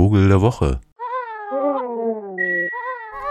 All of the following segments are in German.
Vogel der Woche.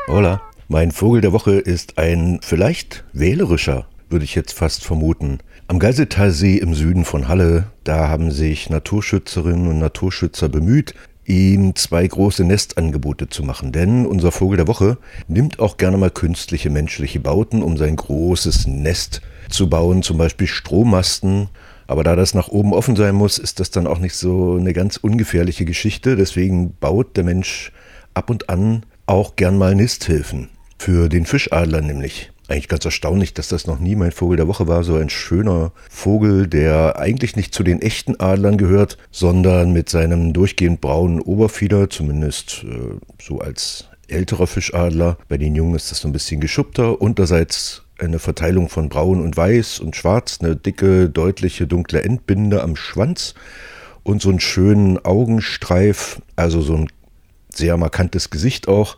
Hola, mein Vogel der Woche ist ein vielleicht wählerischer, würde ich jetzt fast vermuten. Am Geiseltalsee im Süden von Halle, da haben sich Naturschützerinnen und Naturschützer bemüht, ihm zwei große Nestangebote zu machen. Denn unser Vogel der Woche nimmt auch gerne mal künstliche menschliche Bauten, um sein großes Nest zu bauen, zum Beispiel Strommasten. Aber da das nach oben offen sein muss, ist das dann auch nicht so eine ganz ungefährliche Geschichte. Deswegen baut der Mensch ab und an auch gern mal Nisthilfen. Für den Fischadler nämlich. Eigentlich ganz erstaunlich, dass das noch nie mein Vogel der Woche war. So ein schöner Vogel, der eigentlich nicht zu den echten Adlern gehört, sondern mit seinem durchgehend braunen Oberfieder, zumindest äh, so als älterer Fischadler. Bei den Jungen ist das so ein bisschen geschuppter. Unterseits eine Verteilung von braun und weiß und schwarz, eine dicke, deutliche, dunkle Endbinde am Schwanz und so einen schönen Augenstreif, also so ein sehr markantes Gesicht auch.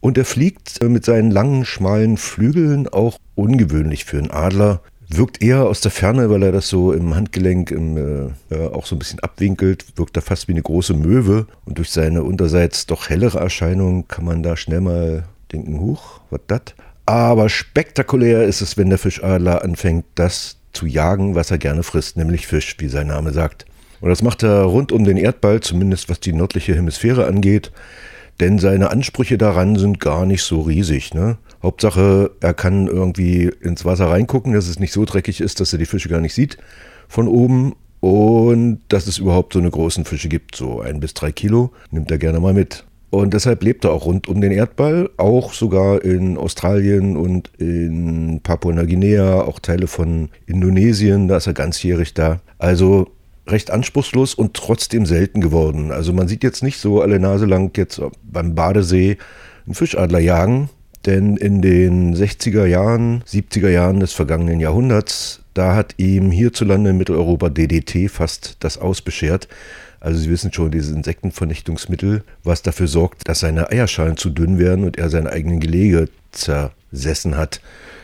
Und er fliegt äh, mit seinen langen, schmalen Flügeln auch ungewöhnlich für einen Adler. Wirkt eher aus der Ferne, weil er das so im Handgelenk im, äh, auch so ein bisschen abwinkelt, wirkt er fast wie eine große Möwe. Und durch seine unterseits doch hellere Erscheinung kann man da schnell mal denken, huch, was das? Aber spektakulär ist es, wenn der Fischadler anfängt, das zu jagen, was er gerne frisst, nämlich Fisch, wie sein Name sagt. Und das macht er rund um den Erdball, zumindest was die nördliche Hemisphäre angeht denn seine Ansprüche daran sind gar nicht so riesig. Ne? Hauptsache, er kann irgendwie ins Wasser reingucken, dass es nicht so dreckig ist, dass er die Fische gar nicht sieht von oben und dass es überhaupt so eine großen Fische gibt, so ein bis drei Kilo, nimmt er gerne mal mit. Und deshalb lebt er auch rund um den Erdball, auch sogar in Australien und in Papua-Neuguinea, auch Teile von Indonesien, da ist er ganzjährig da. Also recht anspruchslos und trotzdem selten geworden. Also man sieht jetzt nicht so alle Nase lang jetzt beim Badesee einen Fischadler jagen, denn in den 60er Jahren, 70er Jahren des vergangenen Jahrhunderts, da hat ihm hierzulande in Mitteleuropa DDT fast das Aus beschert. Also Sie wissen schon, dieses Insektenvernichtungsmittel, was dafür sorgt, dass seine Eierschalen zu dünn werden und er seine eigenen Gelege zersessen hat.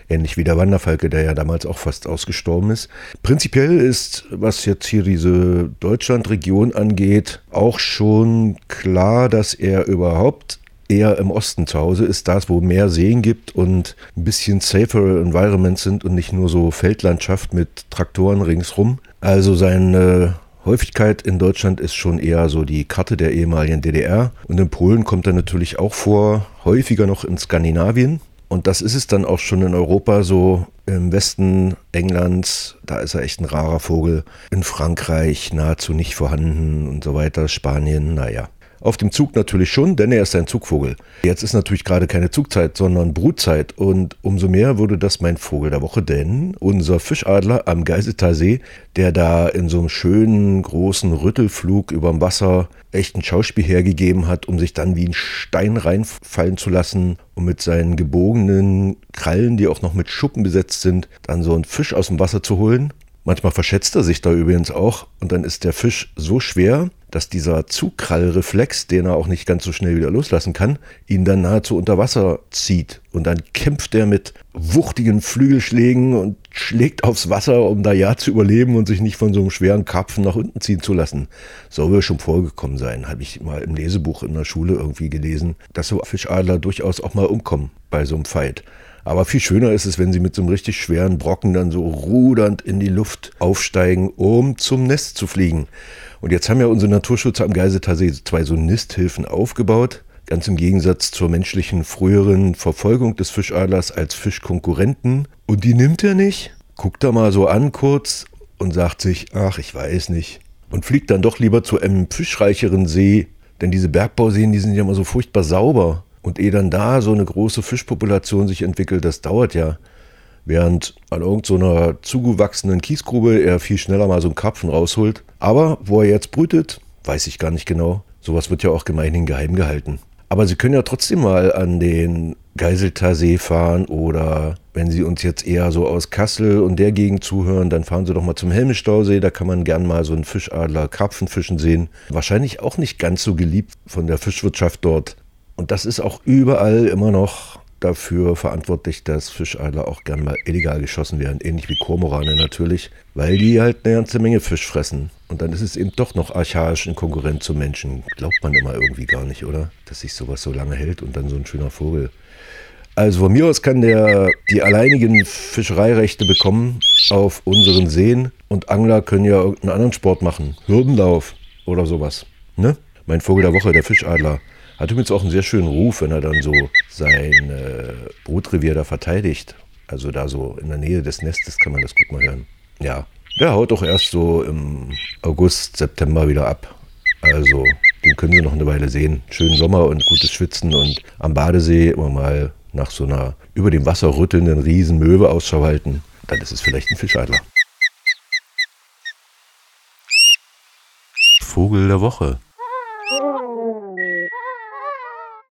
Ähnlich wie der Wanderfalke, der ja damals auch fast ausgestorben ist. Prinzipiell ist, was jetzt hier diese Deutschlandregion angeht, auch schon klar, dass er überhaupt eher im Osten zu Hause ist, da es wo mehr Seen gibt und ein bisschen safer Environments sind und nicht nur so Feldlandschaft mit Traktoren ringsrum. Also seine Häufigkeit in Deutschland ist schon eher so die Karte der ehemaligen DDR. Und in Polen kommt er natürlich auch vor, häufiger noch in Skandinavien. Und das ist es dann auch schon in Europa so. Im Westen Englands, da ist er echt ein rarer Vogel. In Frankreich nahezu nicht vorhanden und so weiter. Spanien, naja. Auf dem Zug natürlich schon, denn er ist ein Zugvogel. Jetzt ist natürlich gerade keine Zugzeit, sondern Brutzeit. Und umso mehr wurde das mein Vogel der Woche, denn unser Fischadler am Geiseltalsee, der da in so einem schönen großen Rüttelflug überm Wasser echt ein Schauspiel hergegeben hat, um sich dann wie ein Stein reinfallen zu lassen und mit seinen gebogenen Krallen, die auch noch mit Schuppen besetzt sind, dann so einen Fisch aus dem Wasser zu holen. Manchmal verschätzt er sich da übrigens auch und dann ist der Fisch so schwer, dass dieser Zugkrallreflex, den er auch nicht ganz so schnell wieder loslassen kann, ihn dann nahezu unter Wasser zieht. Und dann kämpft er mit wuchtigen Flügelschlägen und schlägt aufs Wasser, um da ja zu überleben und sich nicht von so einem schweren Karpfen nach unten ziehen zu lassen. Soll wohl schon vorgekommen sein, habe ich mal im Lesebuch in der Schule irgendwie gelesen, dass so Fischadler durchaus auch mal umkommen bei so einem Fight. Aber viel schöner ist es, wenn sie mit so einem richtig schweren Brocken dann so rudernd in die Luft aufsteigen, um zum Nest zu fliegen. Und jetzt haben ja unsere Naturschützer am Geiseltalsee zwei so Nisthilfen aufgebaut. Ganz im Gegensatz zur menschlichen früheren Verfolgung des Fischadlers als Fischkonkurrenten. Und die nimmt er nicht, guckt er mal so an kurz und sagt sich, ach, ich weiß nicht. Und fliegt dann doch lieber zu einem fischreicheren See. Denn diese Bergbauseen, die sind ja immer so furchtbar sauber. Und ehe dann da so eine große Fischpopulation sich entwickelt, das dauert ja. Während an irgendeiner so zugewachsenen Kiesgrube er viel schneller mal so einen Karpfen rausholt. Aber wo er jetzt brütet, weiß ich gar nicht genau. Sowas wird ja auch gemeinhin geheim gehalten. Aber Sie können ja trotzdem mal an den Geiselter See fahren oder wenn Sie uns jetzt eher so aus Kassel und der Gegend zuhören, dann fahren Sie doch mal zum Helmestausee. Da kann man gern mal so einen Fischadler Karpfenfischen sehen. Wahrscheinlich auch nicht ganz so geliebt von der Fischwirtschaft dort. Und das ist auch überall immer noch dafür verantwortlich, dass Fischadler auch gern mal illegal geschossen werden, ähnlich wie Kormorane natürlich, weil die halt eine ganze Menge Fisch fressen. Und dann ist es eben doch noch archaisch in Konkurrenz zu Menschen. Glaubt man immer irgendwie gar nicht, oder? Dass sich sowas so lange hält und dann so ein schöner Vogel. Also von mir aus kann der die alleinigen Fischereirechte bekommen auf unseren Seen und Angler können ja irgendeinen anderen Sport machen. Hürdenlauf oder sowas. Ne? Mein Vogel der Woche, der Fischadler. Hat übrigens auch einen sehr schönen Ruf, wenn er dann so sein äh, Brutrevier da verteidigt. Also da so in der Nähe des Nestes kann man das gut mal hören. Ja, der haut doch erst so im August, September wieder ab. Also den können Sie noch eine Weile sehen. Schönen Sommer und gutes Schwitzen und am Badesee immer mal nach so einer über dem Wasser rüttelnden Riesenmöwe Ausschau halten. Dann ist es vielleicht ein Fischadler. Vogel der Woche.